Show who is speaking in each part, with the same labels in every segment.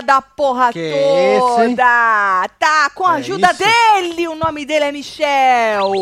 Speaker 1: da porra
Speaker 2: Que
Speaker 1: toda.
Speaker 2: esse?
Speaker 1: tá, com a
Speaker 2: É
Speaker 1: ajuda
Speaker 2: isso?
Speaker 1: dele, o nome dele é Michel.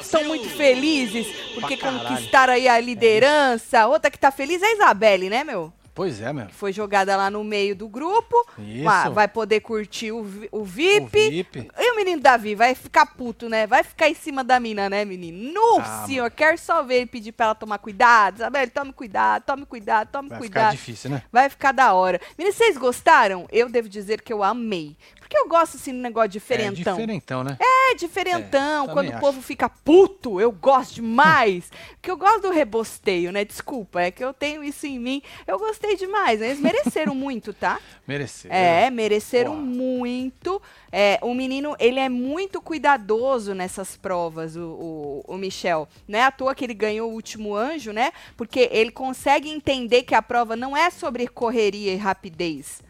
Speaker 1: Estão muito felizes porque conquistaram aí a liderança. Outra que tá feliz é a Isabelle, né, meu?
Speaker 2: Pois é, meu.
Speaker 1: Foi jogada lá no meio do grupo.
Speaker 2: Isso.
Speaker 1: Vai, vai poder curtir o, o
Speaker 2: O
Speaker 1: VIP.
Speaker 2: VIP.
Speaker 1: E o menino Davi vai ficar puto, né? Vai ficar em cima da mina, né, menino? No
Speaker 2: Ah,
Speaker 1: senhor, quero só ver ele pedir pra ela tomar cuidado. Isabelle, tome cuidado, tome cuidado, tome
Speaker 2: Vai ficar
Speaker 1: cuidado.
Speaker 2: difícil, né?
Speaker 1: Vai ficar da hora. Meninas, vocês gostaram? Eu devo dizer que eu amei. Porque eu gosto, assim, do negócio
Speaker 2: É
Speaker 1: diferentão.
Speaker 2: diferentão, né?
Speaker 1: É diferentão.
Speaker 2: É,
Speaker 1: quando
Speaker 2: também
Speaker 1: o
Speaker 2: acho.
Speaker 1: povo fica puto, eu gosto demais. Porque eu gosto do rebosteio, né? Desculpa, é que eu tenho isso em mim. Eu gostei demais. Eles mereceram muito, tá?
Speaker 2: Mereceu.
Speaker 1: É, mereceram muito. É, o menino, ele é muito cuidadoso nessas provas, o, o, o Michel. Não é à toa que ele ganhou o último anjo, né? Porque ele consegue entender que a prova não é sobre correria e rapidez.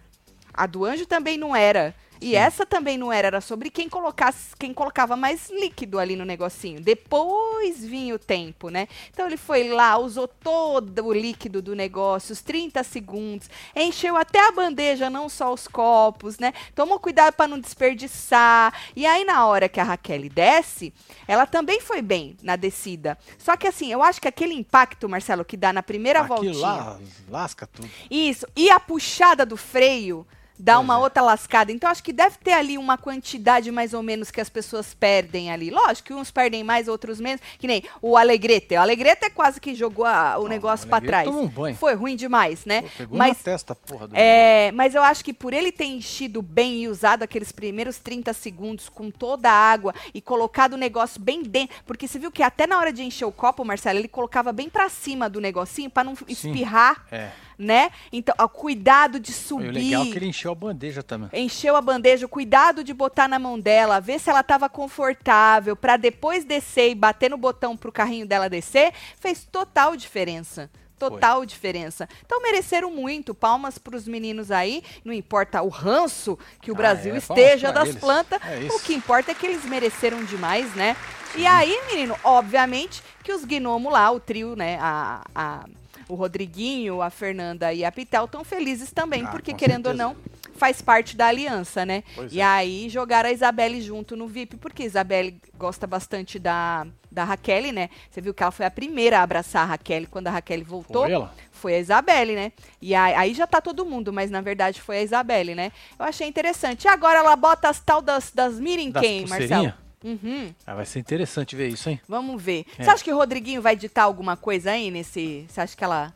Speaker 1: A do anjo também não era. E essa também não era, era sobre quem colocasse, quem colocava mais líquido ali no negocinho. Depois vinha o tempo, né? Então ele foi lá, usou todo o líquido do negócio, os 30 segundos, encheu até a bandeja, não só os copos, né? Tomou cuidado para não desperdiçar. E aí na hora que a Raquel desce, ela também foi bem na descida. Só que assim, eu acho que aquele impacto, Marcelo, que dá na primeira
Speaker 2: Aquilo
Speaker 1: voltinha.
Speaker 2: lá lasca tudo.
Speaker 1: Isso. E a puxada do freio dá uma
Speaker 2: é.
Speaker 1: outra lascada. Então, acho que deve ter ali uma quantidade mais ou menos que as pessoas perdem ali. Lógico que uns perdem mais, outros menos. Que nem o Alegrete. O Alegrete é quase que jogou a- o negócio
Speaker 2: Alegrete
Speaker 1: trás.
Speaker 2: um banho.
Speaker 1: Foi ruim demais, né?
Speaker 2: Pô, pegou
Speaker 1: Mas
Speaker 2: na testa, porra. Do
Speaker 1: é, mas eu acho que por ele ter enchido bem e usado aqueles primeiros 30 segundos com toda a água e colocado o negócio bem dentro, porque você viu que até na hora de encher o copo, Marcelo, ele colocava bem pra cima do negocinho pra não espirrar,
Speaker 2: É.
Speaker 1: né? Então, ó, cuidado de
Speaker 2: E o
Speaker 1: subir.
Speaker 2: legal é que ele encheu a bandeja também.
Speaker 1: Encheu a bandeja, o cuidado de botar na mão dela, ver se ela estava confortável, pra depois descer e bater no botão pro carrinho dela descer, fez total diferença. Total diferença. Então mereceram muito. Palmas pros meninos aí. Não importa o ranço que o
Speaker 2: Ah,
Speaker 1: Brasil
Speaker 2: é,
Speaker 1: esteja das plantas.
Speaker 2: É
Speaker 1: o que importa é que eles mereceram demais, né? E aí, menino, obviamente que os gnomos lá, o trio, né? A, a- o Rodriguinho, a Fernanda e a Pitel estão felizes também,
Speaker 2: Ah,
Speaker 1: porque querendo ou
Speaker 2: certeza.
Speaker 1: não, faz parte da aliança, né?
Speaker 2: Pois
Speaker 1: e
Speaker 2: é.
Speaker 1: aí jogaram a Isabelle junto no VIP, porque a Isabelle gosta bastante da, da Raquel, né? Você viu que ela foi a primeira a abraçar a Raquel quando a Raquel voltou.
Speaker 2: Foi ela?
Speaker 1: Foi a Isabelle, né? E aí, aí já tá todo mundo, mas na verdade foi a Isabelle, né? Eu achei interessante. E agora ela bota as tal das, das Mirim
Speaker 2: Das
Speaker 1: quem, Marcelo? Uhum.
Speaker 2: Ah, vai ser interessante ver isso, hein?
Speaker 1: Vamos ver.
Speaker 2: É.
Speaker 1: Você acha que o Rodriguinho vai ditar alguma coisa aí nesse. Você acha que ela.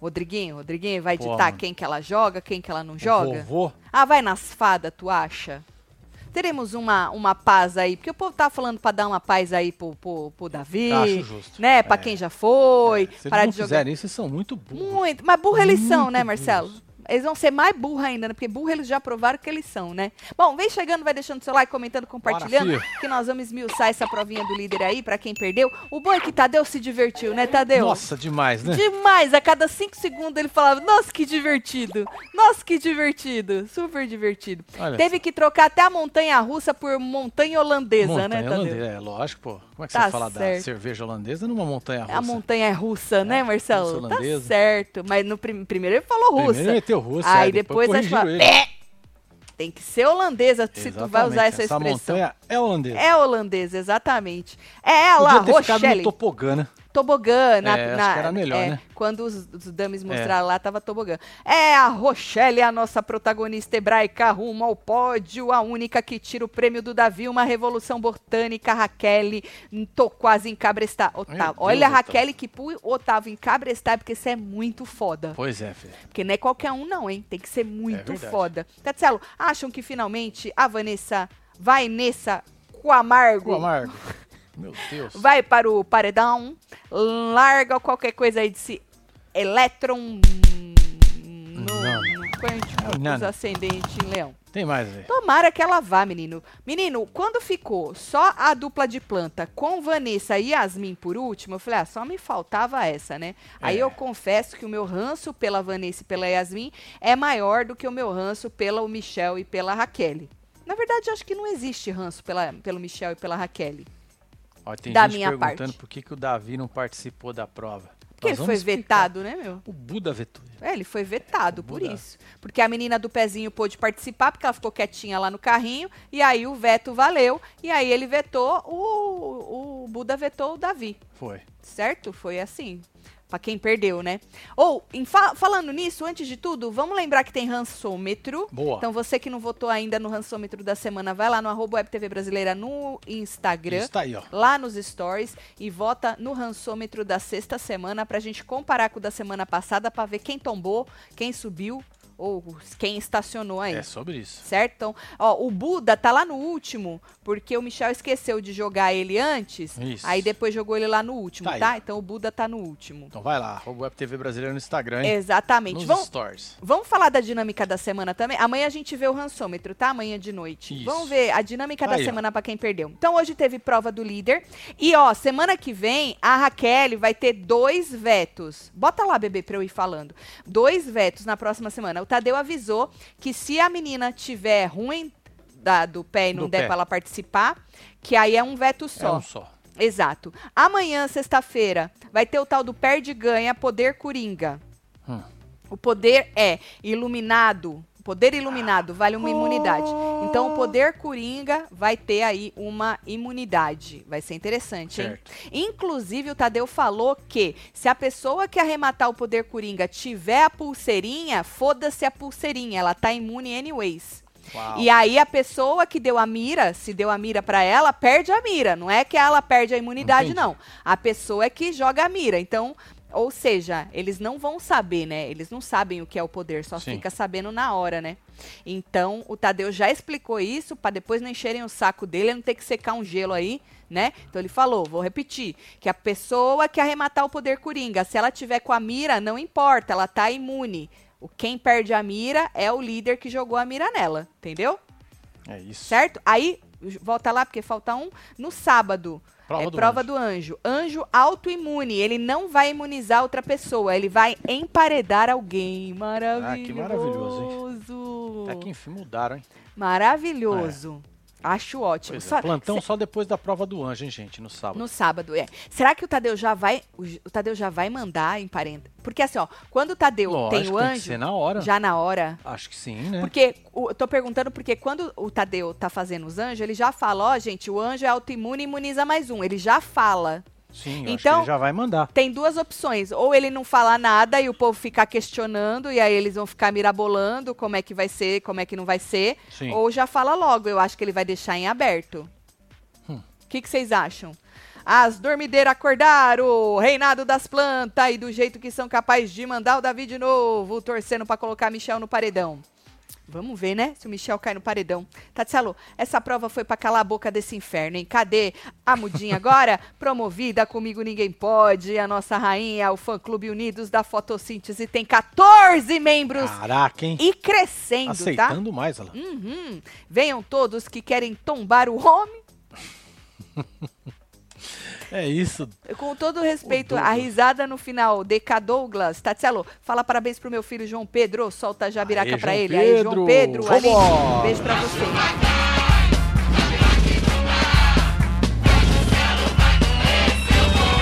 Speaker 1: Rodriguinho, Rodriguinho vai
Speaker 2: Porra.
Speaker 1: ditar quem que ela joga, quem que ela não joga?
Speaker 2: Vovô.
Speaker 1: Ah, vai nas fadas, tu acha? Teremos uma, uma paz aí, porque o povo tá falando pra dar uma paz aí pro, pro, pro Davi,
Speaker 2: Acho justo.
Speaker 1: né? Pra
Speaker 2: É.
Speaker 1: quem já foi,
Speaker 2: É, se não
Speaker 1: de jogar.
Speaker 2: fizerem isso, são muito burros.
Speaker 1: Muito, mas burro eles são, né, Marcelo?
Speaker 2: burros.
Speaker 1: Eles vão ser mais burros ainda, né? Porque burro eles já provaram que eles são, né? Bom, vem chegando, vai deixando seu like, comentando, compartilhando, que nós vamos esmiuçar essa provinha do líder aí, pra quem perdeu. O bom é que Tadeu se divertiu, né, Tadeu?
Speaker 2: Nossa, demais, né?
Speaker 1: Demais! A cada cinco segundos ele falava, nossa, que divertido! Nossa, que divertido! Super divertido.
Speaker 2: Olha
Speaker 1: Teve que trocar até a montanha russa por montanha holandesa,
Speaker 2: montanha
Speaker 1: né, Tadeu?
Speaker 2: holandesa, é lógico, pô. Como é que
Speaker 1: Tá
Speaker 2: você fala da
Speaker 1: certo.
Speaker 2: cerveja holandesa numa montanha russa?
Speaker 1: A montanha é russa, né, Marcelo?
Speaker 2: russa
Speaker 1: Tá certo. Mas no prim- primeiro ele falou russa.
Speaker 2: Primeiro meteu
Speaker 1: Aí
Speaker 2: é,
Speaker 1: depois,
Speaker 2: depois ele.
Speaker 1: "Pé". tem que ser holandesa se tu vai usar
Speaker 2: Exatamente,
Speaker 1: essa expressão.
Speaker 2: montanha é holandesa.
Speaker 1: É holandesa, exatamente. É ela,
Speaker 2: Podia ter ficado no
Speaker 1: Rochelle. Tobogã, na,
Speaker 2: É,
Speaker 1: na-
Speaker 2: era melhor,
Speaker 1: é,
Speaker 2: né?
Speaker 1: Quando os, os dummies mostraram lá, tava tobogã. É a Rochelle, a nossa protagonista hebraica, rumo ao pódio, a única que tira o prêmio do Davi, uma revolução botânica, Raquel, tô quase encabrestada. Otávio,
Speaker 2: Deus,
Speaker 1: olha a
Speaker 2: Otávio.
Speaker 1: Raquel que pu Otávio encabrestar, porque você é muito foda.
Speaker 2: Pois é, filho.
Speaker 1: Porque não é qualquer um não, hein? Tem que ser muito
Speaker 2: verdade.
Speaker 1: foda. Tatselo, acham que finalmente a Vanessa vai nessa com amargo?
Speaker 2: O amargo. Meu Deus.
Speaker 1: vai para o paredão, larga qualquer coisa aí de si. Elétron no, quântico dos ascendente em leão.
Speaker 2: Tem mais, velho.
Speaker 1: Tomara que ela vá, menino. Menino, quando ficou só a dupla de planta com Vanessa e Yasmin por último, eu falei, ah, só me faltava essa, né? Aí
Speaker 2: É.
Speaker 1: eu confesso que o meu ranço pela Vanessa e pela Yasmin é maior do que o meu ranço pela Michel e pela Raquel. Na verdade, eu acho que não existe ranço pela, pelo Michel e pela Raquel.
Speaker 2: Ó, tem
Speaker 1: Da
Speaker 2: gente
Speaker 1: minha
Speaker 2: perguntando
Speaker 1: parte.
Speaker 2: por que, que o Davi não participou da prova.
Speaker 1: Porque
Speaker 2: Nós
Speaker 1: ele foi
Speaker 2: explicar.
Speaker 1: vetado, né, meu?
Speaker 2: O Buda vetou.
Speaker 1: É, ele foi vetado
Speaker 2: O
Speaker 1: por isso. Porque a menina do pezinho pôde participar, porque ela ficou quietinha lá no carrinho, e aí o veto valeu, e aí ele vetou, o, o Buda vetou o Davi.
Speaker 2: Foi.
Speaker 1: Certo? Foi assim. Pra quem perdeu, né? Ou, fa- falando nisso, antes de tudo, vamos lembrar que tem rançômetro.
Speaker 2: Boa.
Speaker 1: Então, você que não votou ainda no rançômetro da semana, vai lá no arroba WebTV Brasileira no Instagram
Speaker 2: Isso tá aí, ó.
Speaker 1: lá nos stories e vota no rançômetro da sexta semana pra gente comparar com o da semana passada pra ver quem tombou, quem subiu ou quem estacionou aí.
Speaker 2: É sobre isso.
Speaker 1: Certo? Então, ó, o Buda tá lá no último, porque o Michel esqueceu de jogar ele antes,
Speaker 2: Isso.
Speaker 1: aí depois jogou ele lá no último,
Speaker 2: Tá
Speaker 1: tá? Então o Buda tá no último.
Speaker 2: Então vai lá, Web TV Brasileira no Instagram, hein?
Speaker 1: Exatamente.
Speaker 2: Nos
Speaker 1: Vamos,
Speaker 2: stories.
Speaker 1: Vamos falar da dinâmica da semana também? Amanhã a gente vê o rançômetro, tá? Amanhã de noite.
Speaker 2: Isso.
Speaker 1: Vamos ver a dinâmica da
Speaker 2: Aí, ó.
Speaker 1: semana pra quem perdeu. Então hoje teve prova do líder. E ó, semana que vem a Raquel vai ter dois vetos. Bota lá, bebê, pra eu ir falando. Dois vetos na próxima semana. O Tadeu avisou que se a menina tiver ruim da- do pé e não
Speaker 2: Do
Speaker 1: der
Speaker 2: pé.
Speaker 1: pra ela participar, que aí é um veto
Speaker 2: É
Speaker 1: só.
Speaker 2: um só.
Speaker 1: Exato. Amanhã, sexta-feira, vai ter o tal do perde ganha poder coringa.
Speaker 2: Hum.
Speaker 1: O poder é iluminado. Poder iluminado vale uma imunidade. Então, o poder coringa vai ter aí uma imunidade. Vai ser interessante, hein?
Speaker 2: Certo.
Speaker 1: Inclusive, o Tadeu falou que se a pessoa que arrematar o poder coringa tiver a pulseirinha, foda-se a pulseirinha. Ela tá imune anyways.
Speaker 2: Uau.
Speaker 1: E aí a pessoa que deu a mira, se deu a mira pra ela, perde a mira. Não é que ela perde a imunidade,
Speaker 2: Entendi.
Speaker 1: não. A pessoa é que joga a mira. Então, ou seja, eles não vão saber, né? Eles não sabem o que é o poder, só
Speaker 2: Sim.
Speaker 1: fica sabendo na hora, né? Então, o Tadeu já explicou isso pra depois não encherem o saco dele, não ter que secar um gelo aí, né? Então ele falou, vou repetir, que a pessoa que arrematar o poder coringa, se ela tiver com a mira, não importa, ela tá imune. O quem perde a mira é o líder que jogou a mira nela, entendeu?
Speaker 2: É isso.
Speaker 1: Certo? Aí, volta lá, porque falta um. No sábado,
Speaker 2: Prova
Speaker 1: é
Speaker 2: do
Speaker 1: prova
Speaker 2: anjo.
Speaker 1: do anjo. Anjo autoimune. Ele não vai imunizar outra pessoa. Ele vai emparedar alguém. Maravilhoso.
Speaker 2: Ah, que maravilhoso, Até que enfim mudaram, hein?
Speaker 1: Maravilhoso. Acho ótimo.
Speaker 2: Pois é,
Speaker 1: Só-
Speaker 2: Plantão só depois da prova do anjo, hein, gente? No sábado.
Speaker 1: no sábado, é. Será que o Tadeu já vai. O, Tadeu já vai mandar emparenta? Porque assim, ó, quando o Tadeu
Speaker 2: Lógico,
Speaker 1: tem o
Speaker 2: tem que
Speaker 1: anjo,
Speaker 2: ser na hora.
Speaker 1: já na hora.
Speaker 2: Acho que sim, né?
Speaker 1: Porque, o- eu tô perguntando porque quando o Tadeu tá fazendo os anjos, ele já fala, ó, gente, o anjo é autoimune e imuniza mais um. Ele já fala.
Speaker 2: Sim,
Speaker 1: Então-
Speaker 2: já vai mandar.
Speaker 1: Tem duas opções. Ou ele não fala nada e o povo ficar questionando, e aí eles vão ficar mirabolando como é que vai ser, como é que não vai ser.
Speaker 2: Sim.
Speaker 1: Ou já fala logo. Eu acho que ele vai deixar em aberto. O
Speaker 2: Hum.
Speaker 1: que, que vocês acham? As dormideiras acordaram, reinado das plantas e do jeito que são capazes de mandar o Davi de novo, torcendo pra colocar Michel no paredão. Vamos ver, né? Se o Michel cai no paredão. Tatielo, essa prova foi pra calar a boca desse inferno, hein? Cadê a mudinha agora? Promovida comigo ninguém pode. A nossa rainha, o fã clube Unidos da Fotossíntese tem 14 membros
Speaker 2: Caraca, hein?
Speaker 1: e crescendo, tá?
Speaker 2: Aceitando mais, ela.
Speaker 1: Uhum. Venham todos que querem tombar o homem.
Speaker 2: É isso.
Speaker 1: Com todo respeito, a risada no final, DK Douglas, Tatielo, fala parabéns pro meu filho João Pedro, solta a jabiraca
Speaker 2: Aê,
Speaker 1: pra
Speaker 2: João
Speaker 1: ele. Aí, João
Speaker 2: Pedro,
Speaker 1: Pedro, ali,
Speaker 2: vambora.
Speaker 1: beijo pra você.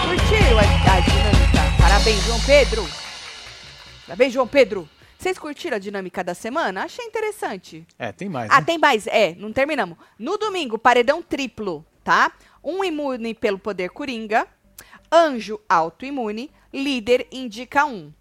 Speaker 1: Curtiram a, a dinâmica? Parabéns, João Pedro. Parabéns, João Pedro. Vocês curtiram a dinâmica da semana? Achei interessante.
Speaker 2: É, tem mais.
Speaker 1: Ah,
Speaker 2: né?
Speaker 1: tem mais. É, não terminamos. No domingo, paredão triplo, tá? Um imune pelo poder coringa. Anjo autoimune. Líder indica um.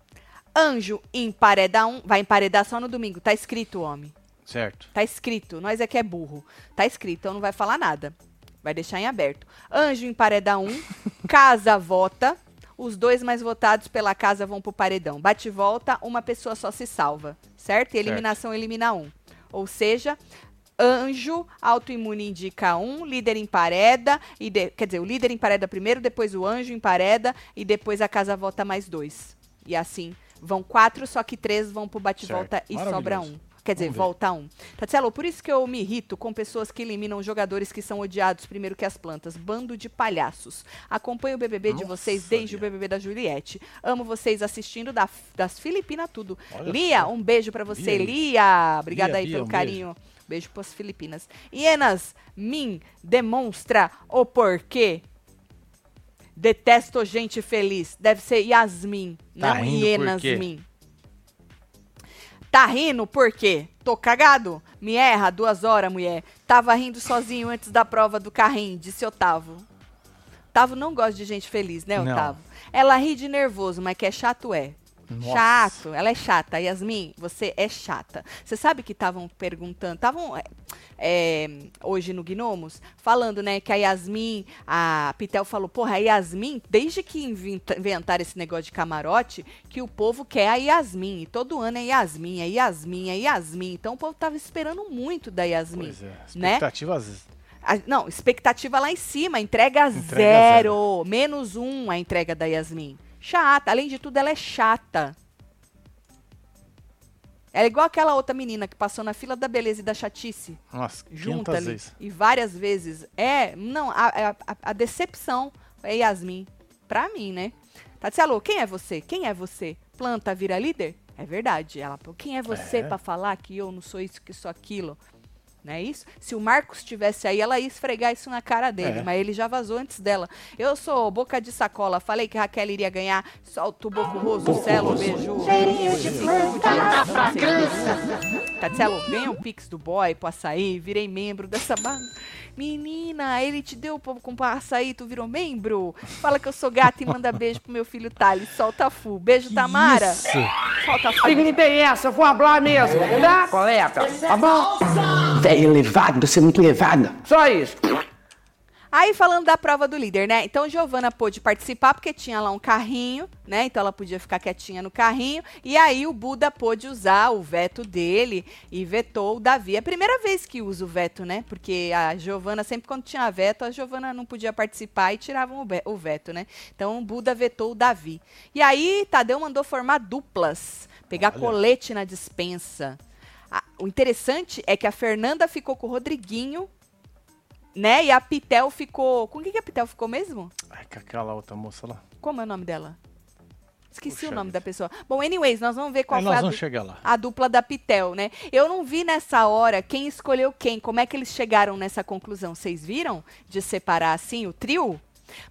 Speaker 1: Anjo empareda um. Vai emparedar só no domingo. Tá escrito, homem.
Speaker 2: Certo.
Speaker 1: Tá escrito. Nós é que é burro. Tá escrito, então não vai falar nada. Vai deixar em aberto. Anjo empareda um. casa vota. Os dois mais votados pela casa vão pro paredão. Bate e volta, uma pessoa só se salva. Certo? E eliminação elimina um. Ou seja, anjo, autoimune indica um, líder empareda, e de- quer dizer, o líder empareda primeiro, depois o anjo empareda, e depois a casa vota mais dois. E assim, vão quatro, só que três vão pro bate-volta e sobra um. Quer dizer, volta um. Tatielo, por isso que eu me irrito com pessoas que eliminam jogadores que são odiados primeiro que as plantas. Bando de palhaços. Acompanho o BBB de
Speaker 2: Nossa,
Speaker 1: vocês desde o
Speaker 2: Lia.
Speaker 1: BBB da Juliette. Amo vocês assistindo da- das Filipinas tudo.
Speaker 2: Olha
Speaker 1: Lia,
Speaker 2: só.
Speaker 1: um beijo pra você.
Speaker 2: Lia.
Speaker 1: Lia, obrigada
Speaker 2: Lia,
Speaker 1: aí
Speaker 2: Lia,
Speaker 1: pelo
Speaker 2: um
Speaker 1: carinho. Beijo pras Filipinas. Ienas, mim, demonstra o porquê. Detesto gente feliz. Deve ser Yasmin,
Speaker 2: Tá
Speaker 1: não
Speaker 2: quê?
Speaker 1: Ienasmin. Tá rindo por quê? Tô cagado? Me erra duas horas, mulher. Tava rindo sozinho antes da prova do carrinho, disse Otávio. Otávio não gosta de gente feliz, né,
Speaker 2: Não.
Speaker 1: Otávio? Ela ri de nervoso, mas que é chato é.
Speaker 2: Nossa.
Speaker 1: Chato, ela é chata. Yasmin, você é chata. Você sabe que estavam perguntando, estavam é, é, hoje no Gnomos, falando, né, que a Yasmin, a Pitel falou, porra, a Yasmin, desde que inventa- inventaram esse negócio de camarote, que o povo quer a Yasmin. E todo ano é Yasmin, é Yasmin, é Yasmin. Então o povo tava esperando muito da Yasmin.
Speaker 2: Pois é.
Speaker 1: né?
Speaker 2: Expectativas.
Speaker 1: A- não, expectativa lá em cima, entrega,
Speaker 2: Entrega
Speaker 1: zero, menos um a entrega da Yasmin. Chata, além de tudo, ela é chata. Ela é igual aquela outra menina que passou na fila da beleza e da chatice,
Speaker 2: Nossa,
Speaker 1: junta
Speaker 2: 500
Speaker 1: ali.
Speaker 2: vezes.
Speaker 1: E várias vezes. É, não, a, a- a- decepção é Yasmin. Pra mim, né? Tatielo, quem é você? Quem é você? Planta vira líder? É verdade. Ela, quem é você
Speaker 2: É.
Speaker 1: pra falar que eu não sou isso, que sou aquilo? Não é isso? Se o Marcos estivesse aí, ela ia esfregar isso na cara dele,
Speaker 2: É.
Speaker 1: mas ele já vazou antes dela. Eu sou boca de sacola, falei que Raquel iria ganhar. Solta o boco roso, Celo, beijo. Tatielo, ganha um pix do boy pro açaí, virei membro dessa banda. Menina, ele te deu pra comprar açaí, tu virou membro? Fala que eu sou gata e manda beijo pro meu filho Thales. Solta fu. Beijo, Tamara.
Speaker 2: Isso.
Speaker 1: Solta fu.
Speaker 3: Que não tem essa, eu vou falar mesmo, tá? Coleta, tá bom?
Speaker 4: Elevado, você é muito elevado.
Speaker 3: Só isso.
Speaker 1: Aí falando da prova do líder, né? Então Giovana pôde participar porque tinha lá um carrinho, né? Então ela podia ficar quietinha no carrinho. E aí o Buda pôde usar o veto dele e vetou o Davi. É a primeira vez que usa o veto, né? Porque a Giovana, sempre quando tinha veto, a Giovana não podia participar e tiravam o veto, né? Então o Buda vetou o Davi. E aí Tadeu mandou formar duplas, pegar
Speaker 2: Olha.
Speaker 1: colete na dispensa. Ah, o interessante é que a Fernanda ficou com o Rodriguinho né? E a Pitel ficou. Com quem que a Pitel ficou mesmo?
Speaker 2: Ai, com aquela outra moça lá.
Speaker 1: Como é o nome dela? Esqueci
Speaker 2: Puxa
Speaker 1: o nome
Speaker 2: vida.
Speaker 1: da pessoa. Bom, anyways, nós vamos ver qual
Speaker 2: Aí
Speaker 1: foi
Speaker 2: nós
Speaker 1: a,
Speaker 2: vamos
Speaker 1: du-
Speaker 2: chegar lá.
Speaker 1: a dupla da Pitel, né? Eu não vi nessa hora quem escolheu quem. Como é que eles chegaram nessa conclusão? Vocês viram? De separar assim o trio?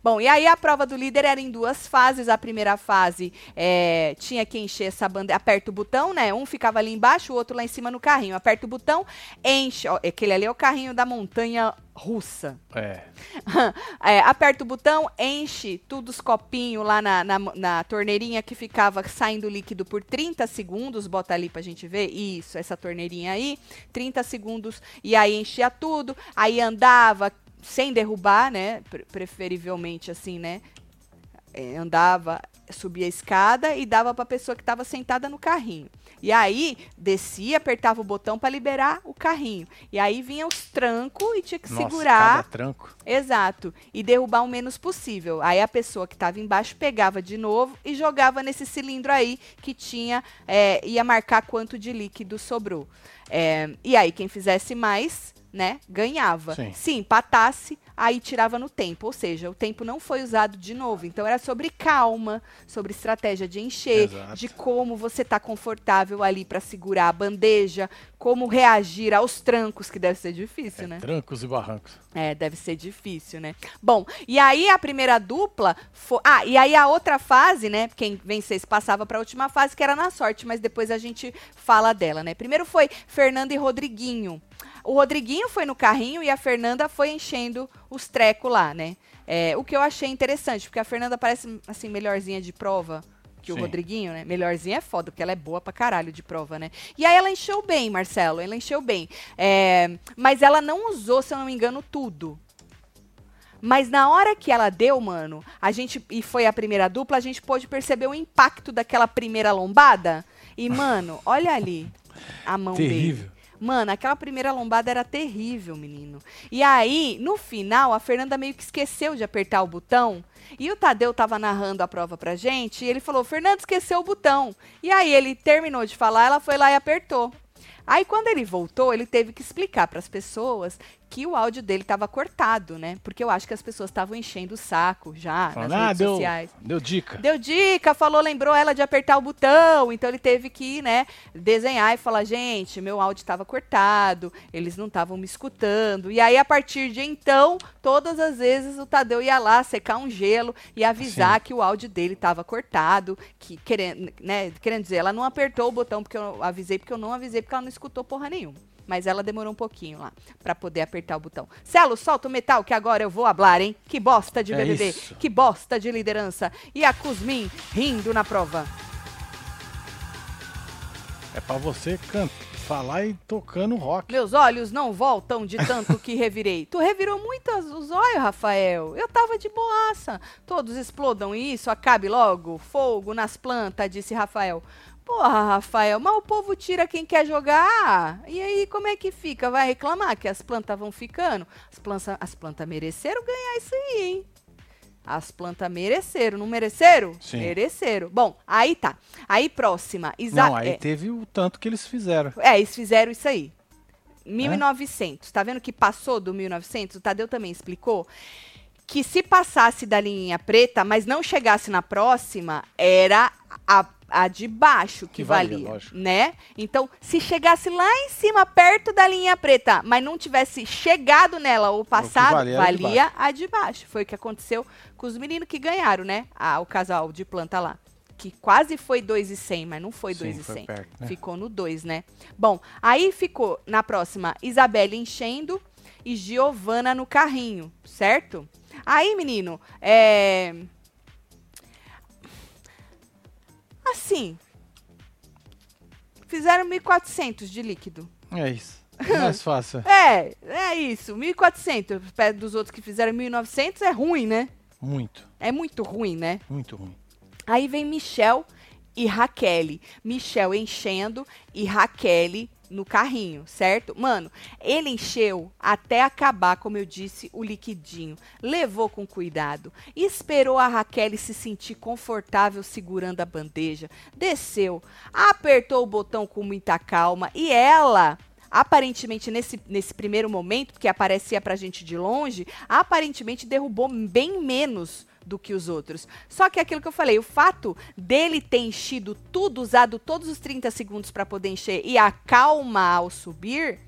Speaker 1: Bom, e aí a prova do líder era em duas fases. A primeira fase é, tinha que encher essa bandeira. Aperta o botão, né? Um ficava ali embaixo, o outro lá em cima no carrinho. Aperta o botão, enche. Ó, aquele ali é o carrinho da montanha russa.
Speaker 2: É.
Speaker 1: É, aperta o botão, enche tudo os copinhos lá na, na, na torneirinha que ficava saindo líquido por 30 segundos. Bota ali pra gente ver. Isso, essa torneirinha aí. 30 segundos. E aí enchia tudo. Aí andava sem derrubar, né? Pre- preferivelmente assim, né? É, andava, subia a escada e dava pra pessoa que estava sentada no carrinho. E aí descia, apertava o botão para liberar o carrinho. E aí vinha os trancos e tinha que
Speaker 2: Nossa,
Speaker 1: segurar.
Speaker 2: cada tranco.
Speaker 1: Exato. E derrubar o menos possível. Aí a pessoa que estava embaixo pegava de novo e jogava nesse cilindro aí que tinha. é, ia marcar quanto de líquido sobrou. É, e aí, quem fizesse mais, né, ganhava.
Speaker 2: Sim.
Speaker 1: Se empatasse, aí tirava no tempo. Ou seja, o tempo não foi usado de novo. Então era sobre calma, sobre estratégia de encher,
Speaker 2: Exato.
Speaker 1: de como você tá confortável ali para segurar a bandeja, como reagir aos trancos, que deve ser difícil,
Speaker 2: É,
Speaker 1: né?
Speaker 2: Trancos e barrancos.
Speaker 1: É, deve ser difícil, né? Bom, e aí a primeira dupla foi. Ah, e aí a outra fase, né? Quem vencesse passava para a última fase, que era na sorte, mas depois a gente fala dela, né? Primeiro foi Fernanda e Rodriguinho. O Rodriguinho foi no carrinho e a Fernanda foi enchendo os trecos lá, né? É, o que eu achei interessante, porque a Fernanda parece, assim, melhorzinha de prova que o
Speaker 2: Sim.
Speaker 1: Rodriguinho, né? Melhorzinha é foda, porque ela é boa pra caralho de prova, né? E aí ela encheu bem, Marcelo, ela encheu bem. É, mas ela não usou, se eu não me engano, tudo. Mas na hora que ela deu, mano, a gente e foi a primeira dupla, a gente pôde perceber o impacto daquela primeira lombada. E mano, olha ali a mão dele. Mano, aquela primeira lombada era terrível, menino. E aí, no final, a Fernanda meio que esqueceu de apertar o botão. E o Tadeu tava narrando a prova pra gente. E ele falou: Fernanda esqueceu o botão. E aí ele terminou de falar, ela foi lá e apertou. Aí quando ele voltou, ele teve que explicar para as pessoas que o áudio dele tava cortado, né? Porque eu acho que as pessoas estavam enchendo o saco já
Speaker 2: Falando,
Speaker 1: nas
Speaker 2: ah,
Speaker 1: redes
Speaker 2: deu,
Speaker 1: sociais.
Speaker 2: deu dica.
Speaker 1: Deu dica, falou, lembrou ela de apertar o botão, então ele teve que, né, desenhar e falar, gente, meu áudio estava cortado, eles não estavam me escutando. E aí, a partir de então, todas as vezes o Tadeu ia lá secar um gelo e avisar que o áudio dele estava cortado, que querendo, né, querendo dizer, ela não apertou o botão porque eu avisei, porque eu não avisei, porque ela não escutou porra nenhuma. Mas ela demorou um pouquinho lá pra poder apertar o botão. Celo, solta o metal que agora eu vou hablar, hein? Que bosta de
Speaker 2: É
Speaker 1: BBB,
Speaker 2: isso.
Speaker 1: que bosta de liderança. E a Kuzmin rindo na prova.
Speaker 2: É pra você can- falar e tocando rock.
Speaker 1: Meus olhos não voltam de tanto que revirei. Tu revirou muito os olhos, Rafael. Eu tava de boaça. Todos explodam isso, acabe logo. Fogo nas plantas, disse Rafael. Porra, Rafael, mas o povo tira quem quer jogar. E aí, como é que fica? Vai reclamar que as plantas vão ficando? As plantas as planta mereceram ganhar isso aí, hein? As plantas mereceram, não mereceram?
Speaker 2: Sim.
Speaker 1: Mereceram. Bom, aí tá. Aí próxima. Isa
Speaker 2: Não, aí
Speaker 1: é,
Speaker 2: teve o tanto que eles fizeram.
Speaker 1: é, eles fizeram isso aí. 1900. Tá vendo que passou do 1900? O Tadeu também explicou que se passasse da linha preta, mas não chegasse na próxima, era a, a de baixo que,
Speaker 2: Que valia,
Speaker 1: valia, né? Então, se chegasse lá em cima, perto da linha preta, mas não tivesse chegado nela ou passado,
Speaker 2: valia era de
Speaker 1: valia a de baixo. Foi o que aconteceu com os meninos que ganharam, né? Ah, o casal de planta lá. Que quase foi 2,100, mas não foi
Speaker 2: Sim,
Speaker 1: 2,100.
Speaker 2: foi perto, né?
Speaker 1: Ficou no 2, né? Bom, aí ficou na próxima Isabelle enchendo e Giovana no carrinho, certo? Aí, menino, é. Assim. Fizeram 1.400 de líquido.
Speaker 2: É isso. É mais fácil.
Speaker 1: É, é isso. 1.400. Perto dos outros que fizeram 1.900 é ruim, né?
Speaker 2: Muito,
Speaker 1: É muito ruim, né?
Speaker 2: muito ruim.
Speaker 1: Aí vem Michel e Raquel. Michel enchendo e Raquel no carrinho, certo? Mano, ele encheu até acabar, como eu disse, o liquidinho. Levou com cuidado. Esperou a Raquel se sentir confortável segurando a bandeja. Desceu, apertou o botão com muita calma e ela aparentemente nesse, nesse primeiro momento, porque aparecia pra gente de longe, aparentemente derrubou bem menos do que os outros. Só que é aquilo que eu falei, o fato dele ter enchido tudo, usado todos os 30 segundos pra poder encher e a calma ao subir,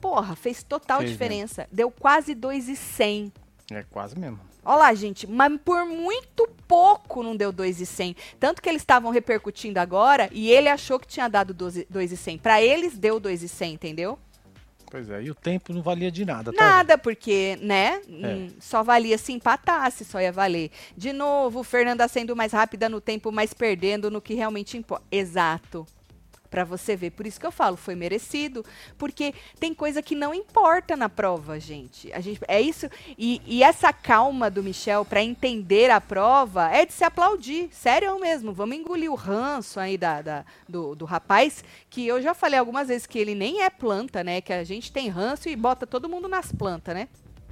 Speaker 1: porra, fez total
Speaker 2: Fez
Speaker 1: diferença. Deu quase 2,100.
Speaker 2: É quase mesmo.
Speaker 1: Olha lá, gente, mas por muito pouco não deu 2,100. Tanto que eles estavam repercutindo agora e ele achou que tinha dado 12 2,100. Pra eles deu 2,100, entendeu?
Speaker 2: Pois é, e o tempo não valia de nada, tá?
Speaker 1: Nada, porque, né?
Speaker 2: É.
Speaker 1: hum, Só valia se empatasse, só ia valer. De novo, Fernanda sendo mais rápida no tempo, mas perdendo no que realmente importa. Exato. Pra você ver. Por isso que eu falo, foi merecido. Porque tem coisa que não importa na prova, gente. A gente é isso. E, e essa calma do Michel pra entender a prova é de se aplaudir. Sério mesmo. Vamos engolir o ranço aí da, da- do, do rapaz. Que eu já falei algumas vezes que ele nem é planta, né? Que a gente tem ranço e bota todo mundo nas plantas, né?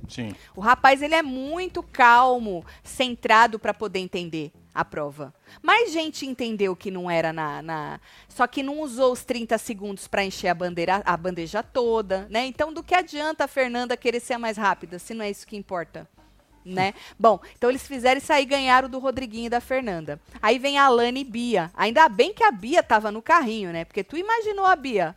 Speaker 2: Sim.
Speaker 1: O rapaz ele é muito calmo, centrado para poder entender a prova. Mais gente entendeu que não era na, na- só que não usou os 30 segundos para encher a bandeira, a bandeja toda, né? Então do que adianta a Fernanda querer ser a mais rápida, se não é isso que importa? Né? Bom, então eles fizeram isso aí, ganharam do Rodriguinho e da Fernanda. Aí vem a Alane e Bia. Ainda bem que a Bia tava no carrinho, né? Porque tu imaginou a Bia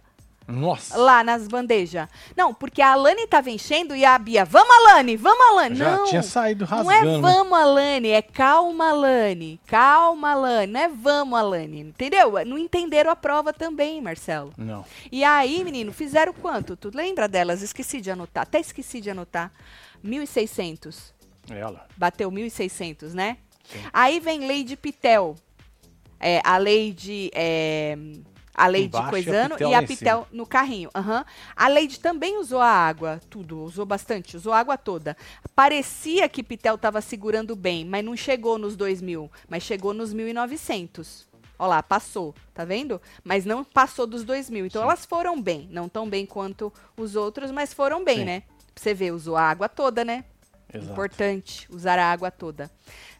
Speaker 2: Nossa.
Speaker 1: lá nas bandejas. Não, porque a Alane tava enchendo e a Bia, vamos Alane, vamos Alane.
Speaker 2: Já
Speaker 1: não,
Speaker 2: tinha saído
Speaker 1: não é
Speaker 2: rasgando.
Speaker 1: vamos Alane, é calma Alane, calma Alane, não é vamos Alane, entendeu? Não entenderam a prova também, Marcelo.
Speaker 2: Não.
Speaker 1: E aí, menino, fizeram quanto? Tu lembra delas? Esqueci de anotar, até esqueci de anotar. 1.600.
Speaker 2: Ela.
Speaker 1: Bateu 1.600, né?
Speaker 2: Sim.
Speaker 1: Aí vem Lady Pitel. É, a Lady. É, a Lady
Speaker 2: Embaixo a
Speaker 1: coisando e a Pitel no carrinho. Aham. A Lady também usou a água, tudo, usou bastante, usou a água toda. Parecia que Pitel estava segurando bem, mas não chegou nos 2 mil, mas chegou nos 1.900. Olha lá, passou, tá vendo? Mas não passou dos 2 mil. Então
Speaker 2: Sim.
Speaker 1: elas foram bem. Não tão bem quanto os outros, mas foram bem,
Speaker 2: Sim.
Speaker 1: né? Você ver, usou a água toda, né?
Speaker 2: Exato.
Speaker 1: Importante usar a água toda.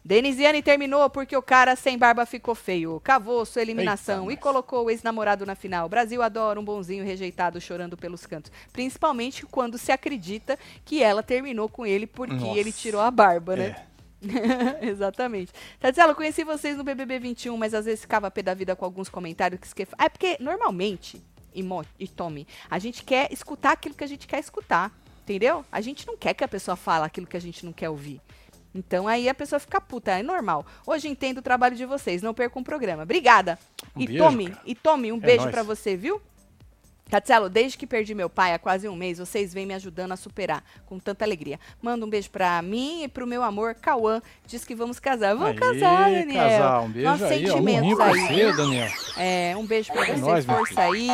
Speaker 1: Denisiane terminou porque o cara sem barba ficou feio. Cavou sua eliminação
Speaker 2: Eita,
Speaker 1: e colocou o ex-namorado na final. Brasil adora um bonzinho rejeitado chorando pelos cantos. Principalmente quando se acredita que ela terminou com ele porque
Speaker 2: Nossa.
Speaker 1: ele tirou a barba, né?
Speaker 2: É.
Speaker 1: Exatamente. Tatiana, eu conheci vocês no BBB 21, mas às vezes ficava pé da vida com alguns comentários que esque... Ah, é porque normalmente, e, Mo, e Tommy, a gente quer escutar aquilo que a gente quer escutar, entendeu? A gente não quer que a pessoa fale aquilo que a gente não quer ouvir. Então aí a pessoa fica puta, é normal. Hoje entendo o trabalho de vocês, não percam o programa. Obrigada.
Speaker 2: Um
Speaker 1: e
Speaker 2: beijo,
Speaker 1: Tommy,
Speaker 2: cara.
Speaker 1: e Tommy, um
Speaker 2: É
Speaker 1: beijo
Speaker 2: nóis.
Speaker 1: pra você, viu? Tatselo, desde que perdi meu pai há quase um mês, vocês vêm me ajudando a superar com tanta alegria. Manda um beijo pra mim e pro meu amor, Cauã. Diz que vamos casar. Vamos
Speaker 2: Aí,
Speaker 1: casar, Daniel.
Speaker 2: casal, um beijo
Speaker 1: Nossos
Speaker 2: aí, ó. Um
Speaker 1: sentimentos
Speaker 2: pra
Speaker 1: aí.
Speaker 2: você, Daniel.
Speaker 1: É, um beijo pra vocês,
Speaker 2: nóis, meu
Speaker 1: força aí.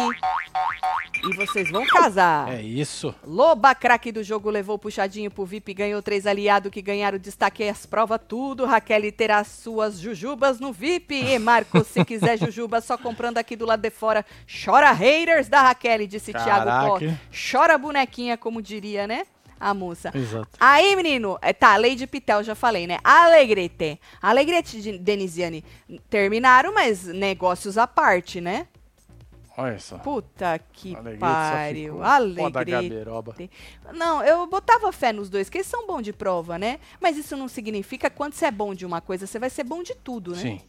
Speaker 1: E vocês vão casar.
Speaker 2: É isso.
Speaker 1: Loba, craque do jogo, levou puxadinho pro VIP, ganhou três aliados que ganharam destaque e as provas tudo. Raquel terá suas jujubas no VIP. E Marcos, se quiser jujuba, só comprando aqui do lado de fora. Chora haters da Raquel, disse Thiago
Speaker 2: Caraca,
Speaker 1: Costa.
Speaker 2: hein?
Speaker 1: Chora bonequinha, como diria, né? A moça.
Speaker 2: Exato.
Speaker 1: Aí, menino, é, tá, Lady Pitel, já falei, né? Alegrete. Alegrete de Denisiane terminaram, mas negócios à parte, né?
Speaker 2: Olha só.
Speaker 1: Puta que
Speaker 2: Alegrete
Speaker 1: pariu. Alegrete. Não, eu botava fé nos dois, que eles são bons de prova, né? Mas isso não significa que quando você é bom de uma coisa, você vai ser bom de tudo, né?
Speaker 2: Sim.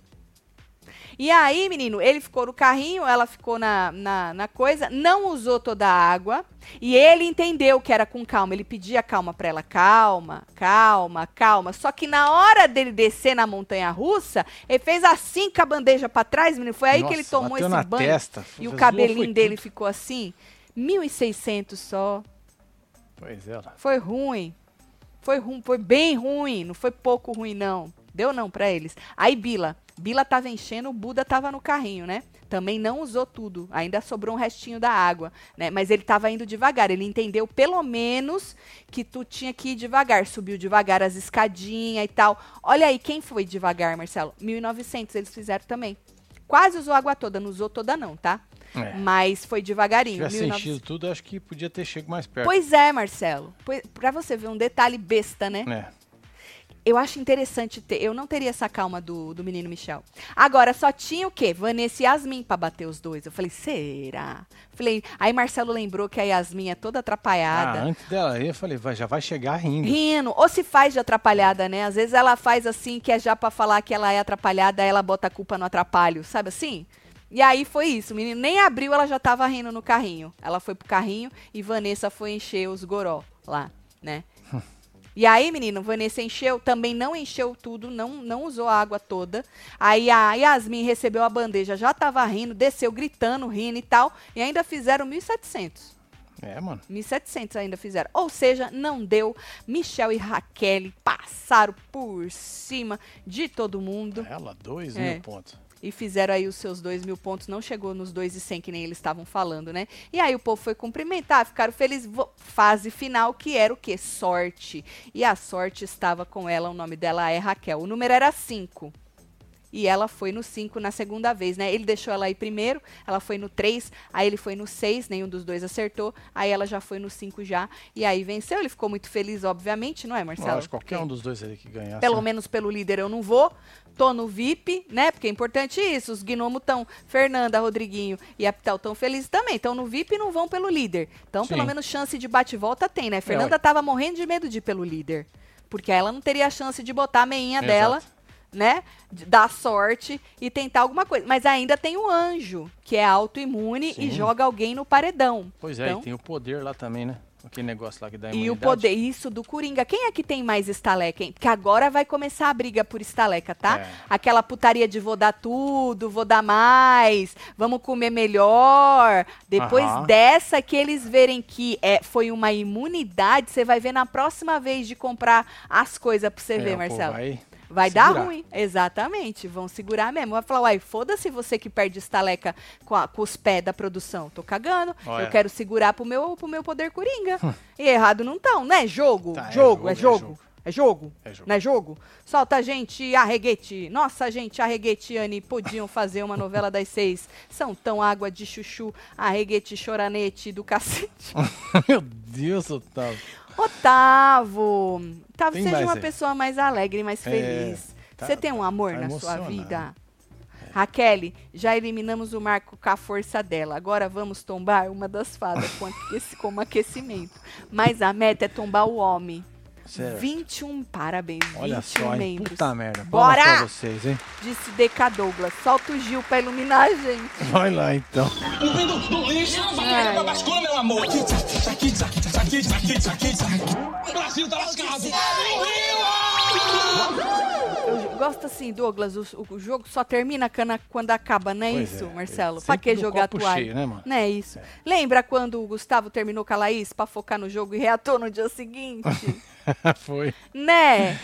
Speaker 1: E aí, menino, ele ficou no carrinho, ela ficou na, na, na coisa, não usou toda a água. E ele entendeu que era com calma. Ele pedia calma pra ela. Calma, calma, calma. Só que na hora dele descer na montanha russa, ele fez assim com a bandeja pra trás, menino. Foi aí que ele
Speaker 2: Nossa,
Speaker 1: tomou esse banho.
Speaker 2: testa,
Speaker 1: e o cabelinho dele
Speaker 2: tudo.
Speaker 1: ficou assim. 1.600 só.
Speaker 2: Pois é.
Speaker 1: Foi ruim. Foi ruim, foi bem ruim, não foi pouco ruim não. Deu não pra eles. Aí Bila, Bila tava enchendo, o Buda tava no carrinho, né? Também não usou tudo, ainda sobrou um restinho da água, né? Mas ele tava indo devagar, ele entendeu pelo menos que tu tinha que ir devagar, subiu devagar as escadinhas e tal. Olha aí, quem foi devagar, Marcelo? 1900 eles fizeram também. Quase usou a água toda, não usou toda não, tá?
Speaker 2: É.
Speaker 1: Mas foi
Speaker 2: Se
Speaker 1: devagarinho.
Speaker 2: tivesse
Speaker 1: 1900.
Speaker 2: enchido tudo, acho que podia ter chegado mais perto.
Speaker 1: Pois é, Marcelo. Pois, pra você ver um detalhe besta, né?
Speaker 2: É.
Speaker 1: Eu acho interessante ter. Eu não teria essa calma do, do menino Michel. Agora, só tinha o quê? Vanessa e Yasmin pra bater os dois. Eu falei, será? Falei, aí Marcelo lembrou que a Yasmin é toda
Speaker 2: Ah,
Speaker 1: atrapalhada.
Speaker 2: antes dela aí, eu falei, vai, já vai chegar rindo.
Speaker 1: Rindo, ou se faz de atrapalhada, né? Às vezes ela faz assim, que é já pra falar que ela é atrapalhada, ela bota a culpa no atrapalho, sabe assim? E aí foi isso, o menino nem abriu, ela já tava rindo no carrinho. Ela foi pro carrinho e Vanessa foi encher os goró lá, né? E aí, menino, Vanessa encheu, também não encheu tudo, não, não usou a água toda. Aí a Yasmin recebeu a bandeja, já tava rindo, desceu gritando, rindo e tal, e ainda fizeram 1.700.
Speaker 2: É, mano.
Speaker 1: 1.700 ainda fizeram. Ou seja, não deu. Michel e Raquel passaram por cima de todo mundo
Speaker 2: Ela, dois
Speaker 1: É.
Speaker 2: mil pontos.
Speaker 1: E fizeram aí os seus dois mil pontos. Não chegou nos dois e cem que nem eles estavam falando, né? E aí o povo foi cumprimentar, ficaram felizes. Fase final, que era o quê? Sorte. E a sorte estava com ela, o nome dela é Raquel. O número era 5. E ela foi no 5 na segunda vez, né? Ele deixou ela ir primeiro, ela foi no 3, aí ele foi no 6, nenhum dos dois acertou, aí ela já foi no 5 já, e aí venceu. Ele ficou muito feliz, obviamente, não é, Marcelo?
Speaker 2: Eu acho que qualquer um dos dois ali que ganhasse.
Speaker 1: pelo
Speaker 2: né?
Speaker 1: menos pelo líder eu não vou. Tô no VIP, né? Porque é importante isso. Os gnomos estão, Fernanda, Rodriguinho e a Pital tão felizes também. Estão no VIP e não vão pelo líder. Então, pelo
Speaker 2: Sim.
Speaker 1: menos chance de bate-volta tem, né? Fernanda
Speaker 2: ué.
Speaker 1: tava morrendo de medo de ir pelo líder. Porque ela não teria a chance de botar a meinha
Speaker 2: Exato.
Speaker 1: dela, né? Dar sorte e tentar alguma coisa. Mas ainda tem o anjo, que é autoimune e joga alguém no paredão.
Speaker 2: Pois é,
Speaker 1: Então-
Speaker 2: e tem o poder lá também, né? Aquele negócio lá que dá
Speaker 1: E o
Speaker 2: imunidade.
Speaker 1: poder, isso do Coringa. Quem é que tem mais estaleca, hein? Porque agora vai começar a briga por estaleca, tá?
Speaker 2: É.
Speaker 1: Aquela putaria de vou dar tudo, vou dar mais, vamos comer melhor. Depois
Speaker 2: Aham.
Speaker 1: dessa que eles verem que é, foi uma imunidade, você vai ver na próxima vez de comprar as coisas pra você
Speaker 2: É,
Speaker 1: ver,
Speaker 2: o povo
Speaker 1: Marcelo.
Speaker 2: Vai...
Speaker 1: Vai dar
Speaker 2: segurar.
Speaker 1: ruim, exatamente. Vão segurar mesmo. Vai falar, uai, foda-se você que perde estaleca com, a- com os pés da produção. Tô cagando.
Speaker 2: Olha.
Speaker 1: Eu quero segurar pro meu, pro meu poder coringa. e errado não tão, né? Jogo.
Speaker 2: Tá, é
Speaker 1: jogo, é
Speaker 2: jogo,
Speaker 1: jogo.
Speaker 2: é
Speaker 1: É jogo.
Speaker 2: É jogo.
Speaker 1: Não é jogo? Solta, gente, arreguete. Nossa, gente, arreguete, Anne, podiam fazer uma novela das seis. São tão água de chuchu, arreguete, choranete do cacete.
Speaker 2: Meu Deus, Otávio.
Speaker 1: Otávio, Otávio, seja uma pessoa mais alegre, mais
Speaker 2: É,
Speaker 1: feliz.
Speaker 2: tá-
Speaker 1: Você tem um amor
Speaker 2: tá
Speaker 1: na sua vida? Raquel, já eliminamos o Marco com a força dela. Agora vamos tombar uma das fadas com, aqueci- como aquecimento. Mas a meta é tombar o homem.
Speaker 2: Certo.
Speaker 1: 21, parabéns,
Speaker 2: Olha
Speaker 1: 21
Speaker 2: só, hein?
Speaker 1: membros.
Speaker 2: Puta merda.
Speaker 1: Bora!
Speaker 2: Pra vocês, hein?
Speaker 1: Disse DK Douglas. Solta o Gil pra iluminar a gente.
Speaker 2: Vai lá, então.
Speaker 5: Vindo do lixo,
Speaker 1: Ai.
Speaker 5: pra bascula, meu amor. O Brasil tá lascado.
Speaker 1: Eu gosto assim, Douglas, o, o jogo só termina quando acaba, não é
Speaker 2: Pois
Speaker 1: isso,
Speaker 2: é.
Speaker 1: Marcelo?
Speaker 2: Sempre
Speaker 1: Pra que
Speaker 2: do
Speaker 1: jogar
Speaker 2: copo
Speaker 1: toalha?
Speaker 2: cheio, né, mano?
Speaker 1: Não é isso. Lembra quando o Gustavo terminou com a Laís pra focar no jogo e reatou no dia seguinte?
Speaker 2: Foi.
Speaker 1: né?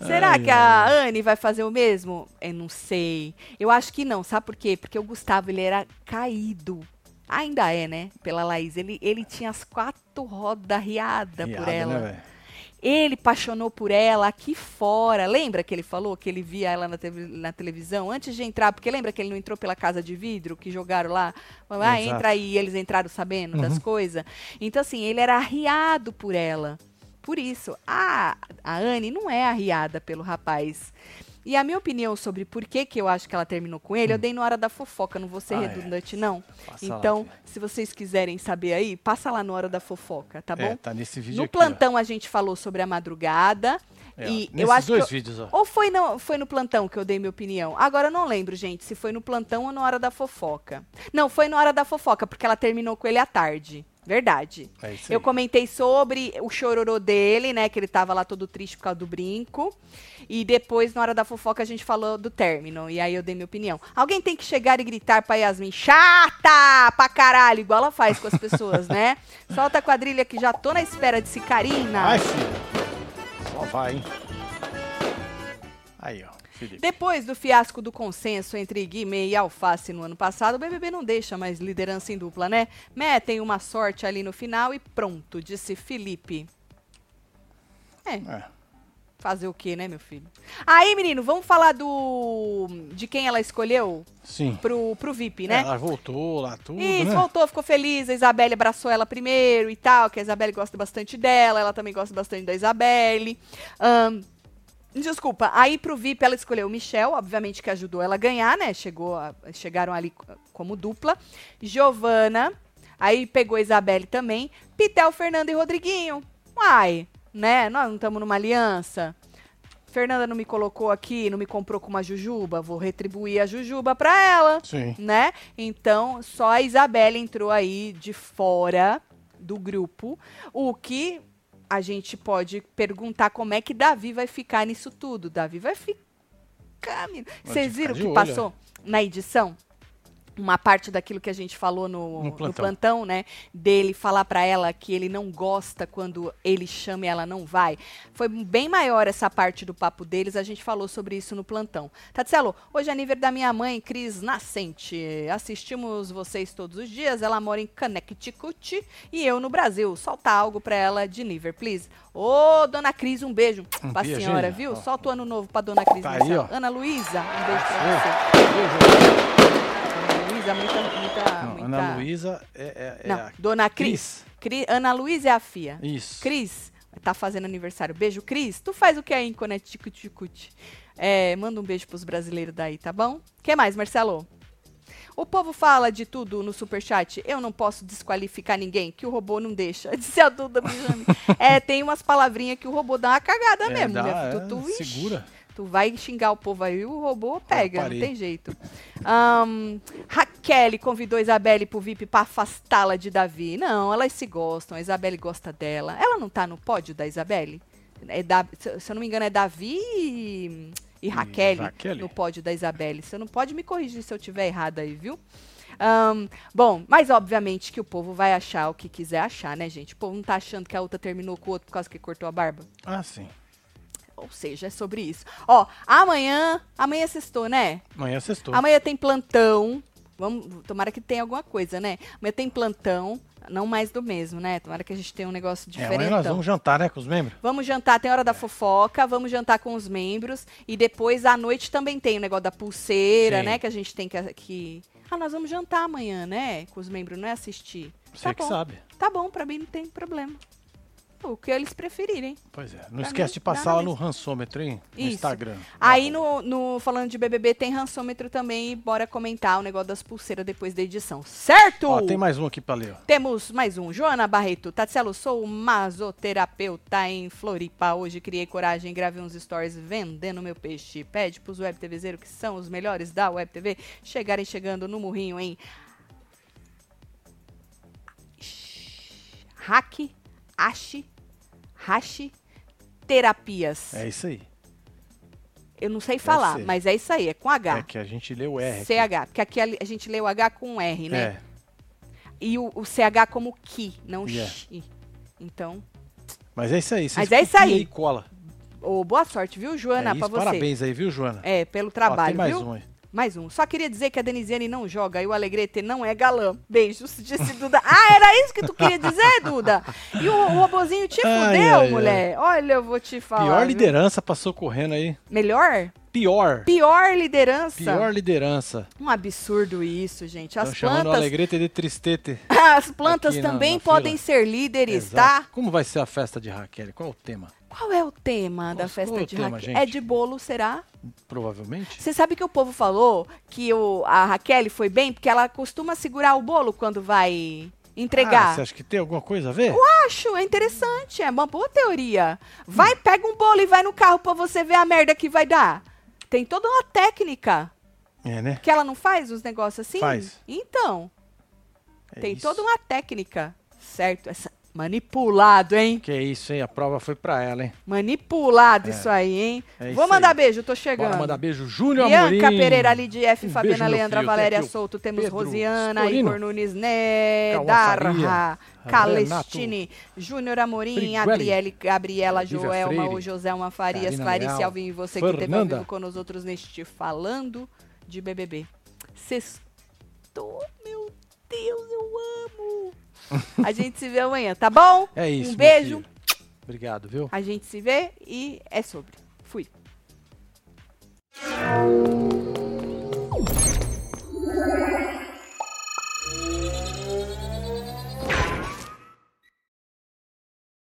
Speaker 1: Será
Speaker 2: Ai,
Speaker 1: que a Anne vai fazer o mesmo? Eu não sei. Eu acho que não, sabe por quê? Porque o Gustavo, ele era caído. Ainda é, né? Pela Laís. Ele, ele tinha as quatro rodas riadas por
Speaker 2: Piada,
Speaker 1: ela.
Speaker 2: né?
Speaker 1: Ele apaixonou por ela aqui fora. Lembra que ele falou que ele via ela na, teve- na televisão antes de entrar? Porque lembra que ele não entrou pela casa de vidro que jogaram lá? Ah,
Speaker 2: Exato.
Speaker 1: entra aí. E eles entraram sabendo das coisas. Então, assim, ele era arriado por ela. Por isso, a, a Anne não é arriada pelo rapaz. E a minha opinião sobre por que, que eu acho que ela terminou com ele, eu dei na hora da fofoca, não vou ser
Speaker 2: Hum. Ah, é.
Speaker 1: redundante, não.
Speaker 2: Passa lá,
Speaker 1: então,
Speaker 2: filha.
Speaker 1: se vocês quiserem saber aí, passa lá na hora da fofoca, tá bom?
Speaker 2: É, tá nesse vídeo
Speaker 1: No
Speaker 2: aqui, ó.
Speaker 1: plantão a gente falou sobre a madrugada.
Speaker 2: É, ó,
Speaker 1: e eu acho
Speaker 2: dois
Speaker 1: que eu-
Speaker 2: vídeos, ó.
Speaker 1: Ou foi no, foi no plantão que eu dei minha opinião. Agora eu não lembro, gente, se foi no plantão ou na hora da fofoca. Não, foi na hora da fofoca, porque ela terminou com ele à tarde. Verdade.
Speaker 2: É
Speaker 1: Eu comentei sobre o chororô dele, né? Que ele tava lá todo triste por causa do brinco. E depois, na hora da fofoca, a gente falou do término. E aí eu dei minha opinião. Alguém tem que chegar e gritar pra Yasmin, chata pra caralho, igual ela faz com as pessoas, né? Solta a quadrilha que já tô na espera de Cicarina.
Speaker 2: Vai, filho. Só vai, hein? Aí, ó. Felipe.
Speaker 1: Depois do fiasco do consenso entre Guimê e Alface no ano passado, o BBB não deixa mais liderança em dupla, né? Metem uma sorte ali no final e pronto, disse Felipe. É,
Speaker 2: É.
Speaker 1: fazer o quê, né, meu filho? Aí, menino, vamos falar do de quem ela escolheu
Speaker 2: Sim.
Speaker 1: pro, pro VIP,
Speaker 2: É,
Speaker 1: né?
Speaker 2: Ela voltou lá, tudo,
Speaker 1: Isso,
Speaker 2: né?
Speaker 1: voltou, ficou feliz. A Isabelle abraçou ela primeiro e tal, que a Isabelle gosta bastante dela, ela também gosta bastante da Isabelle. Ahn, desculpa, aí pro VIP ela escolheu o Michel, obviamente que ajudou ela a ganhar, né? Chegou a- chegaram ali co- como dupla. Giovana, aí pegou a Isabelle também. Pitel, Fernando e Rodriguinho. Uai, né? Nós não estamos numa aliança. Fernanda não me colocou aqui, não me comprou com uma jujuba, vou retribuir a jujuba pra ela
Speaker 2: Sim.
Speaker 1: né? Então, só a Isabelle entrou aí de fora do grupo, o que a gente pode perguntar como é que Davi vai ficar nisso tudo. Davi vai ficar. Vocês viram o que
Speaker 2: olho,
Speaker 1: passou na edição? Uma parte daquilo que a gente falou no,
Speaker 2: No
Speaker 1: no
Speaker 2: plantão.
Speaker 1: plantão, né? Dele falar pra ela que ele não gosta quando ele chama e ela não vai. Foi bem maior essa parte do papo deles, a gente falou sobre isso no plantão. Tatselo, hoje é aniversário da minha mãe, Cris Nascente. Assistimos vocês todos os dias. Ela mora em Connecticut e eu no Brasil. Solta algo pra ela de Niver, please. Ô, dona Cris, um beijo
Speaker 2: Um
Speaker 1: pra
Speaker 2: beijo,
Speaker 1: senhora,
Speaker 2: hein?
Speaker 1: viu?
Speaker 2: Ó.
Speaker 1: Solta o ano novo pra dona Cris.
Speaker 2: Tá aí.
Speaker 1: Ana Luísa, um beijo pra
Speaker 2: Beijo.
Speaker 1: você. Ana Luísa, muita, muita,
Speaker 2: Não,
Speaker 1: muita...
Speaker 2: Ana Luísa é, é, é
Speaker 1: Não,
Speaker 2: a
Speaker 1: dona Cris. Cri- Ana Luísa é a filha.
Speaker 2: Isso.
Speaker 1: Cris, tá fazendo aniversário. Beijo, Cris. Tu faz o que aí em Connecticut? É, manda um beijo pros brasileiros daí, tá bom? que mais, Marcelo? O povo fala de tudo no superchat. Eu não posso desqualificar ninguém, que o robô não deixa. Disse a Duda Benjamin. é, tem umas palavrinhas que o robô dá uma cagada
Speaker 2: É,
Speaker 1: mesmo,
Speaker 2: dá,
Speaker 1: né? Tu,
Speaker 2: é,
Speaker 1: tu, ixi,
Speaker 2: segura.
Speaker 1: Tu vai xingar o povo aí, o robô pega, não tem jeito. Ahn, Raquel convidou a Isabelle pro VIP pra afastá-la de Davi. Não, elas se gostam, a Isabelle gosta dela. Ela não tá no pódio da Isabelle? É da, se, eu não me engano, é Davi e, e Raquel
Speaker 2: Raquel?
Speaker 1: no pódio da Isabelle. Você não pode me corrigir se eu tiver errado aí, viu? Ahn, bom, mas obviamente que o povo vai achar o que quiser achar, né, gente? O povo não tá achando que a outra terminou com o outro por causa que cortou a barba.
Speaker 2: Ah, sim.
Speaker 1: Ou seja, é sobre isso. Ó, amanhã, amanhã é sextou, né?
Speaker 2: Amanhã sextou.
Speaker 1: Amanhã tem plantão. Vamos, tomara que tenha alguma coisa, né? Amanhã tem plantão, não mais do mesmo, né? Tomara que a gente tenha um negócio
Speaker 2: É,
Speaker 1: diferente.
Speaker 2: amanhã nós vamos jantar, né, com os membros?
Speaker 1: Vamos jantar, tem hora da fofoca, vamos jantar com os membros. E depois, à noite, também tem o negócio da pulseira,
Speaker 2: Sim.
Speaker 1: né? Que a gente tem que, que... Ah, nós vamos jantar amanhã, né? Com os membros, não é assistir.
Speaker 2: Você
Speaker 1: tá
Speaker 2: que
Speaker 1: bom.
Speaker 2: sabe.
Speaker 1: Tá bom, pra mim não tem problema. O que eles preferirem.
Speaker 2: Pois é. Não
Speaker 1: Pra
Speaker 2: esquece
Speaker 1: mim,
Speaker 2: de passar lá no rançômetro, hein? No
Speaker 1: Isso.
Speaker 2: Instagram.
Speaker 1: Aí no, no falando de BBB tem rançômetro também e bora comentar o negócio das pulseiras depois da edição, certo?
Speaker 2: Ó, tem mais um aqui pra ler, ó.
Speaker 1: Temos mais um. Joana Barreto. Tatselo, sou masoterapeuta em Floripa. Hoje criei coragem e gravei uns stories vendendo meu peixe. Pede pros web TVzeiros que são os melhores da web TV chegarem chegando no murrinho em Hack, Ashi, Hashi, Terapias.
Speaker 2: É isso aí.
Speaker 1: Eu não sei falar, mas é isso aí, é com H.
Speaker 2: É que a gente leu o R. aqui.
Speaker 1: CH, porque aqui a gente lê o H com R, né?
Speaker 2: É.
Speaker 1: E o, o CH como ki, não
Speaker 2: Yeah.
Speaker 1: chi. Então,
Speaker 2: Mas é isso aí.
Speaker 1: Mas é isso aí.
Speaker 2: E cola.
Speaker 1: ô, boa sorte, viu, Joana,
Speaker 2: é
Speaker 1: pra
Speaker 2: isso,
Speaker 1: você.
Speaker 2: parabéns aí, viu, Joana?
Speaker 1: É, pelo
Speaker 2: Ó,
Speaker 1: trabalho,
Speaker 2: tem mais
Speaker 1: viu?
Speaker 2: um aí.
Speaker 1: Mais um. Só queria dizer que a Denisiane não joga e o Alegrete não é galã. Beijos, disse Duda. Ah, era isso que tu queria dizer, Duda? E o, o robozinho te
Speaker 2: Ai,
Speaker 1: fudeu,
Speaker 2: ai, ai.
Speaker 1: mulher. Olha, eu vou te falar.
Speaker 2: Pior
Speaker 1: viu?
Speaker 2: liderança passou correndo aí.
Speaker 1: Melhor?
Speaker 2: Pior.
Speaker 1: Pior liderança.
Speaker 2: Pior liderança.
Speaker 1: Um absurdo isso, gente. As
Speaker 2: Estão chamando o
Speaker 1: plantas,
Speaker 2: Alegrete de tristete.
Speaker 1: as plantas
Speaker 2: aqui na-
Speaker 1: também
Speaker 2: na
Speaker 1: podem ser líderes,
Speaker 2: Exato.
Speaker 1: tá?
Speaker 2: Como vai ser a festa de Raquel? Qual é o tema?
Speaker 1: Qual é o tema da festa
Speaker 2: é
Speaker 1: de
Speaker 2: tema,
Speaker 1: Raquel?
Speaker 2: gente?
Speaker 1: É de bolo, será?
Speaker 2: Provavelmente.
Speaker 1: Você sabe que o povo falou que o, a Raquel foi bem porque ela costuma segurar o bolo quando vai
Speaker 2: Ah,
Speaker 1: entregar.
Speaker 2: você acha que tem alguma coisa a ver?
Speaker 1: Acho, é interessante, é uma boa teoria. Vai, pega um bolo e vai no carro pra você ver a merda que vai dar. Tem toda uma técnica
Speaker 2: É, né?
Speaker 1: que ela não faz os negócios assim?
Speaker 2: Faz.
Speaker 1: Então,
Speaker 2: É
Speaker 1: tem
Speaker 2: isso.
Speaker 1: toda uma técnica, certo? Essa manipulado, hein?
Speaker 2: Que isso, hein? A prova foi pra ela, hein?
Speaker 1: Manipulado isso aí, hein?
Speaker 2: É
Speaker 1: Vou mandar
Speaker 2: aí.
Speaker 1: beijo, tô chegando.
Speaker 2: Bora mandar beijo, Júnior
Speaker 1: Bianca
Speaker 2: Amorim.
Speaker 1: Pereira, Lidia F,
Speaker 2: Um
Speaker 1: Fabiana
Speaker 2: beijo,
Speaker 1: Leandra,
Speaker 2: filho.
Speaker 1: Valéria Souto, temos
Speaker 2: Pedro
Speaker 1: Rosiana,
Speaker 2: Storino,
Speaker 1: Igor Nunes Né,
Speaker 2: Cauã
Speaker 1: Darra,
Speaker 2: Faria,
Speaker 1: Calestine, Júnior Amorim, Gabriele, Gabriela, Joelma,
Speaker 2: Freire,
Speaker 1: Joselma Farias,
Speaker 2: Karina
Speaker 1: Clarice
Speaker 2: Leal,
Speaker 1: Alvim e você que esteve ao
Speaker 2: Fernanda.
Speaker 1: vivo com nós outros neste Falando de BBB. Sextou, meu Deus, eu amo. A gente se vê amanhã, tá bom?
Speaker 2: É isso.
Speaker 1: Um beijo.
Speaker 2: Obrigado, viu?
Speaker 1: A gente se vê e é sobre. Fui.